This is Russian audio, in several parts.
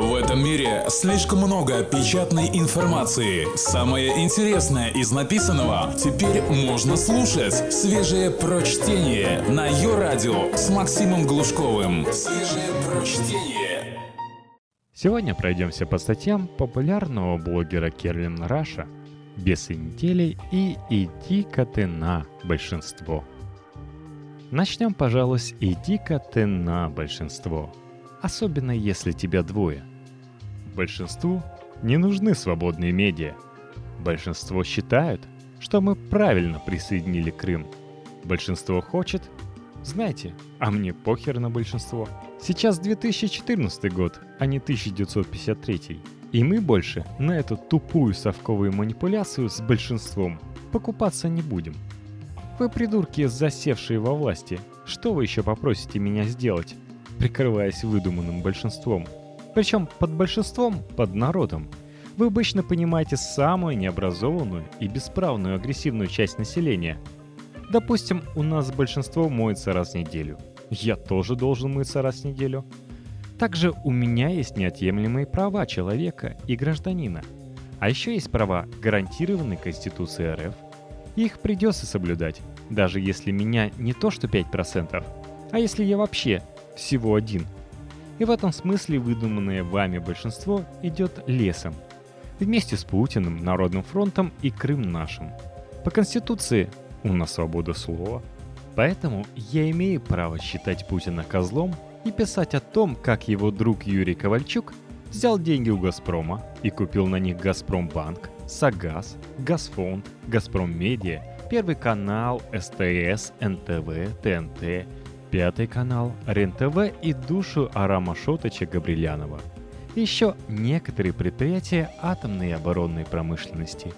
В этом мире слишком много печатной информации. Самое интересное из написанного теперь можно слушать. Свежее прочтение на ее радио с Максимом Глушковым. Свежее прочтение. Сегодня пройдемся по статьям популярного блогера Керлин Раша «Бесы недели» и «Иди-ка ты на большинство». Начнем, пожалуй, с «Иди-ка ты на большинство», особенно если тебя двое. Большинству не нужны свободные медиа. Большинство считают, что мы правильно присоединили Крым. Большинство хочет. Знаете, а мне похер на большинство. Сейчас 2014 год, а не 1953. И мы больше на эту тупую совковую манипуляцию с большинством покупаться не будем – вы придурки, засевшие во власти, что вы еще попросите меня сделать, прикрываясь выдуманным большинством? Причем под большинством, под народом. Вы обычно понимаете самую необразованную и бесправную агрессивную часть населения. Допустим, у нас большинство моется раз в неделю. Я тоже должен мыться раз в неделю. Также у меня есть неотъемлемые права человека и гражданина. А еще есть права, гарантированные Конституцией РФ – их придется соблюдать, даже если меня не то что 5%, а если я вообще всего один. И в этом смысле выдуманное вами большинство идет лесом. Вместе с Путиным, Народным фронтом и Крым нашим. По Конституции у нас свобода слова. Поэтому я имею право считать Путина козлом и писать о том, как его друг Юрий Ковальчук взял деньги у «Газпрома» и купил на них «Газпромбанк», Сагаз, Газфонд, Газпром Медиа, Первый канал, СТС, НТВ, ТНТ, Пятый канал, РЕН-ТВ и душу Арама Шотыча Габрилянова. Еще некоторые предприятия атомной и оборонной промышленности.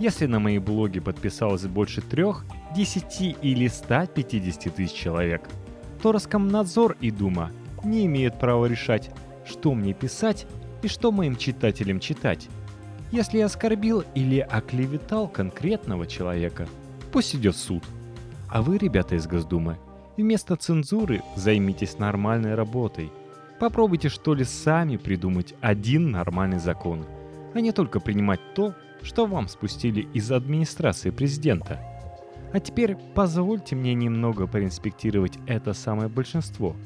Если на мои блоги подписалось больше трех, 10 или 150 тысяч человек, то Роскомнадзор и Дума не имеют права решать, что мне писать и что моим читателям читать. Если я оскорбил или оклеветал конкретного человека, пусть идет суд. А вы, ребята из Госдумы, вместо цензуры займитесь нормальной работой. Попробуйте что ли сами придумать один нормальный закон, а не только принимать то, что вам спустили из администрации президента. А теперь позвольте мне немного проинспектировать это самое большинство.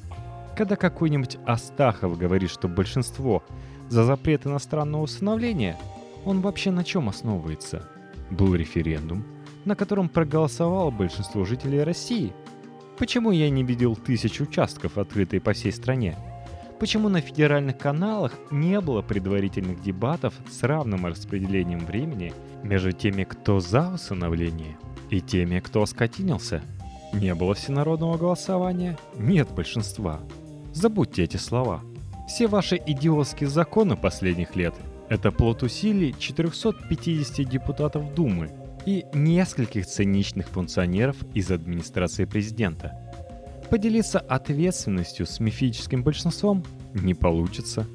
Когда какой-нибудь Астахов говорит, что большинство за запрет иностранного усыновления – он вообще на чем основывается? Был референдум, на котором проголосовало большинство жителей России. Почему я не видел тысяч участков, открытой по всей стране? Почему на федеральных каналах не было предварительных дебатов с равным распределением времени между теми, кто за усыновление, и теми, кто оскотинился? Не было всенародного голосования? Нет большинства. Забудьте эти слова. Все ваши идиотские законы последних лет это плод усилий 450 депутатов Думы и нескольких циничных функционеров из администрации президента. Поделиться ответственностью с мифическим большинством не получится.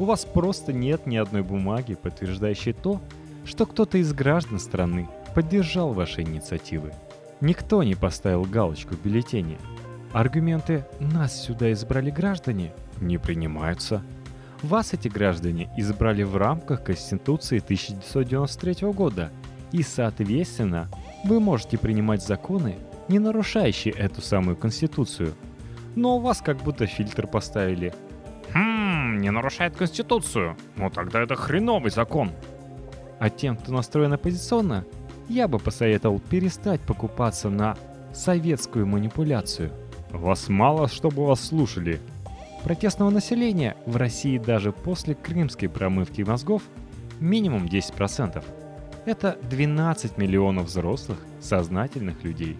У вас просто нет ни одной бумаги, подтверждающей то, что кто-то из граждан страны поддержал ваши инициативы. Никто не поставил галочку в бюллетене. Аргументы «нас сюда избрали граждане» не принимаются – вас эти граждане избрали в рамках Конституции 1993 года, и, соответственно, вы можете принимать законы, не нарушающие эту самую Конституцию. Но у вас как будто фильтр поставили. Хм, не нарушает Конституцию. Ну тогда это хреновый закон. А тем, кто настроен оппозиционно, я бы посоветовал перестать покупаться на советскую манипуляцию. Вас мало, чтобы вас слушали – Протестного населения в России даже после крымской промывки мозгов минимум 10%. Это 12 миллионов взрослых, сознательных людей.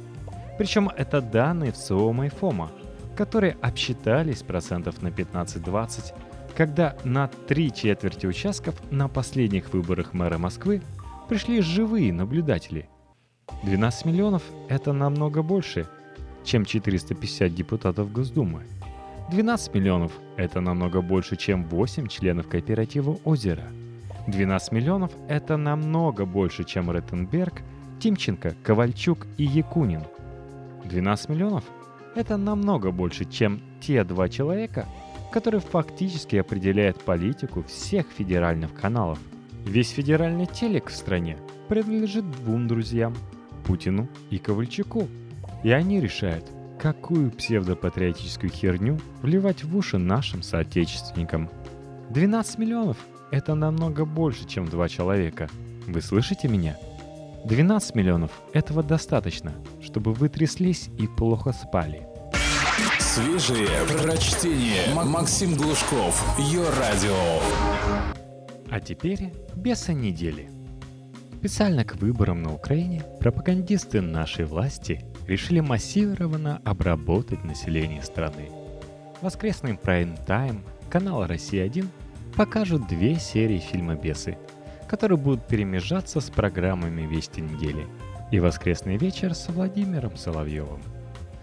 Причем это данные в ЦИОМа и ФОМа, которые обсчитались процентов на 15-20, когда на три четверти участков на последних выборах мэра Москвы пришли живые наблюдатели. 12 миллионов – это намного больше, чем 450 депутатов Госдумы – 12 миллионов – это намного больше, чем 8 членов кооператива «Озеро». 12 миллионов – это намного больше, чем Реттенберг, Тимченко, Ковальчук и Якунин. 12 миллионов – это намного больше, чем те два человека, который фактически определяет политику всех федеральных каналов. Весь федеральный телек в стране принадлежит двум друзьям – Путину и Ковальчуку. И они решают, какую псевдопатриотическую херню вливать в уши нашим соотечественникам. 12 миллионов – это намного больше, чем два человека. Вы слышите меня? 12 миллионов – этого достаточно, чтобы вы тряслись и плохо спали. Свежие прочтение. Максим Глушков. Ее радио. А теперь беса недели. Специально к выборам на Украине пропагандисты нашей власти решили массированно обработать население страны. Воскресный прайм-тайм канала «Россия-1» покажут две серии фильма «Бесы», которые будут перемежаться с программами «Вести недели» и «Воскресный вечер» с Владимиром Соловьевым.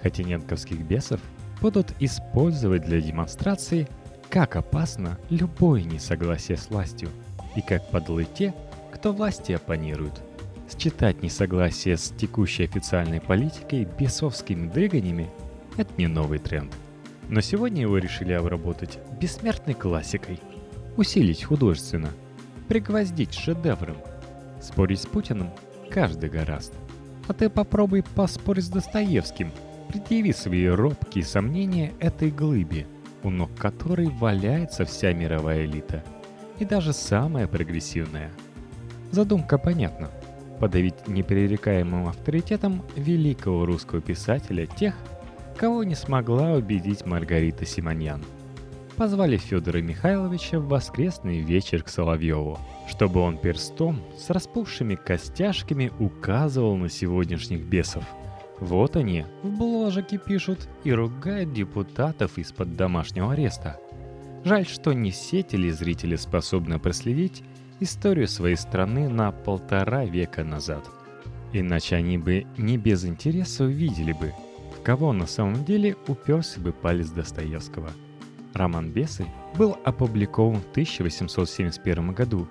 Хотиненковских бесов будут использовать для демонстрации, как опасно любое несогласие с властью и как подлы те, кто власти оппонируют – Считать несогласие с текущей официальной политикой бесовскими дрыганиями – это не новый тренд. Но сегодня его решили обработать бессмертной классикой, усилить художественно, пригвоздить шедевром. Спорить с Путиным каждый гораст. А ты попробуй поспорить с Достоевским, предъяви свои робкие сомнения этой глыбе, у ног которой валяется вся мировая элита. И даже самая прогрессивная. Задумка понятна – подавить непререкаемым авторитетом великого русского писателя тех, кого не смогла убедить Маргарита Симоньян. Позвали Федора Михайловича в воскресный вечер к Соловьеву, чтобы он перстом с распухшими костяшками указывал на сегодняшних бесов. Вот они, в бложике пишут и ругают депутатов из-под домашнего ареста. Жаль, что не все телезрители способны проследить историю своей страны на полтора века назад. Иначе они бы не без интереса увидели бы, в кого на самом деле уперся бы палец Достоевского. Роман «Бесы» был опубликован в 1871 году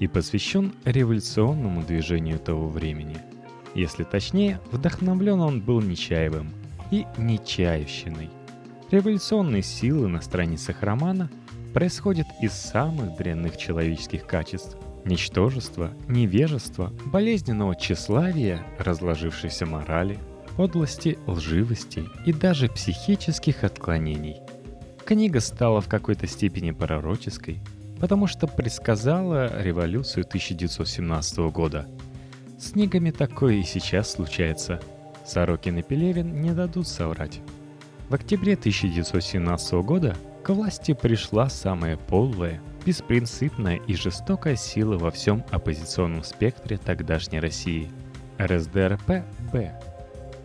и посвящен революционному движению того времени. Если точнее, вдохновлен он был Нечаевым и Нечаевщиной. Революционные силы на страницах романа – происходит из самых дрянных человеческих качеств. Ничтожества, невежества, болезненного тщеславия, разложившейся морали, подлости, лживости и даже психических отклонений. Книга стала в какой-то степени пророческой, потому что предсказала революцию 1917 года. С книгами такое и сейчас случается. Сорокин и Пелевин не дадут соврать. В октябре 1917 года к власти пришла самая полная, беспринципная и жестокая сила во всем оппозиционном спектре тогдашней России – РСДРП-Б.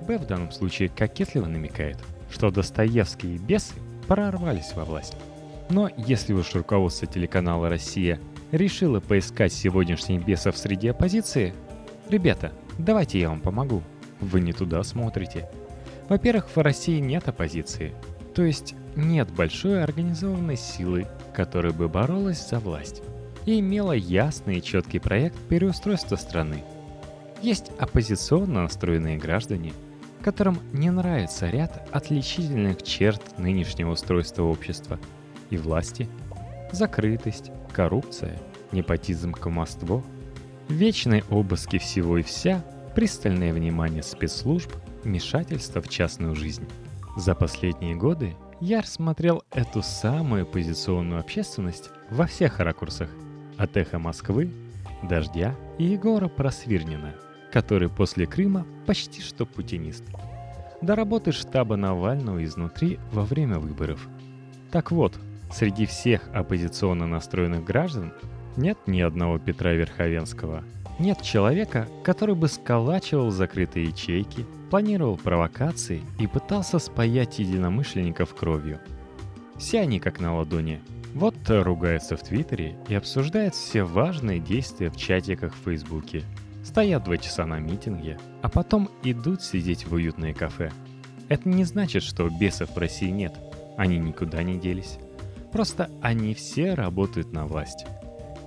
Б в данном случае кокетливо намекает, что Достоевские бесы прорвались во власть. Но если уж руководство телеканала «Россия» решило поискать сегодняшних бесов среди оппозиции, ребята, давайте я вам помогу. Вы не туда смотрите. Во-первых, в России нет оппозиции. То есть нет большой организованной силы, которая бы боролась за власть и имела ясный и четкий проект переустройства страны. Есть оппозиционно настроенные граждане, которым не нравится ряд отличительных черт нынешнего устройства общества и власти, закрытость, коррупция, непотизм кумовство, вечные обыски всего и вся, пристальное внимание спецслужб, вмешательство в частную жизнь. За последние годы я рассмотрел эту самую позиционную общественность во всех ракурсах. От эхо Москвы, Дождя и Егора Просвирнина, который после Крыма почти что путинист. До работы штаба Навального изнутри во время выборов. Так вот, среди всех оппозиционно настроенных граждан нет ни одного Петра Верховенского. Нет человека, который бы сколачивал закрытые ячейки – планировал провокации и пытался спаять единомышленников кровью. Все они как на ладони. Вот ругаются в Твиттере и обсуждают все важные действия в чатиках в Фейсбуке. Стоят два часа на митинге, а потом идут сидеть в уютное кафе. Это не значит, что бесов в России нет. Они никуда не делись. Просто они все работают на власть.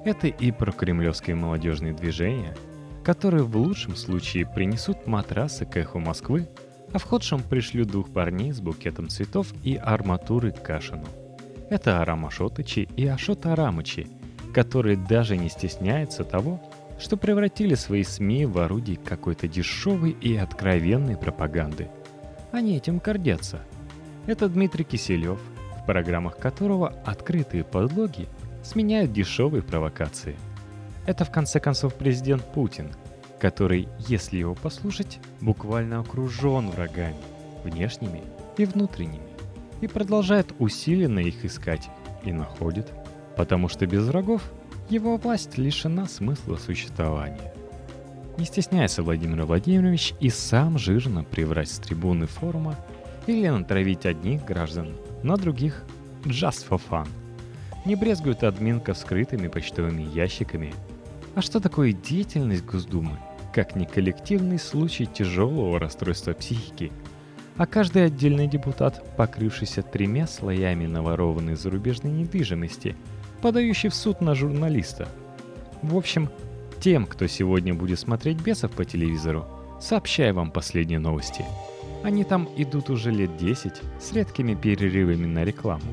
Это и про кремлевское молодежное движение – которые в лучшем случае принесут матрасы к эху Москвы, а в худшем пришлют двух парней с букетом цветов и арматуры к Кашину. Это Арам Ашотычи и Ашот Арамычи, которые даже не стесняются того, что превратили свои СМИ в орудие какой-то дешевой и откровенной пропаганды. Они этим гордятся. Это Дмитрий Киселев, в программах которого открытые подлоги сменяют дешевые провокации. Это в конце концов президент Путин, который, если его послушать, буквально окружен врагами, внешними и внутренними, и продолжает усиленно их искать и находит, потому что без врагов его власть лишена смысла существования. Не стесняйся, Владимир Владимирович, и сам жирно приврать с трибуны форума или натравить одних граждан на других just for fun. Не брезгует админка скрытыми почтовыми ящиками. А что такое деятельность Госдумы, как не коллективный случай тяжелого расстройства психики? А каждый отдельный депутат, покрывшийся тремя слоями наворованной зарубежной недвижимости – подающий в суд на журналиста. В общем, тем, кто сегодня будет смотреть бесов по телевизору, сообщаю вам последние новости. Они там идут уже лет 10 с редкими перерывами на рекламу.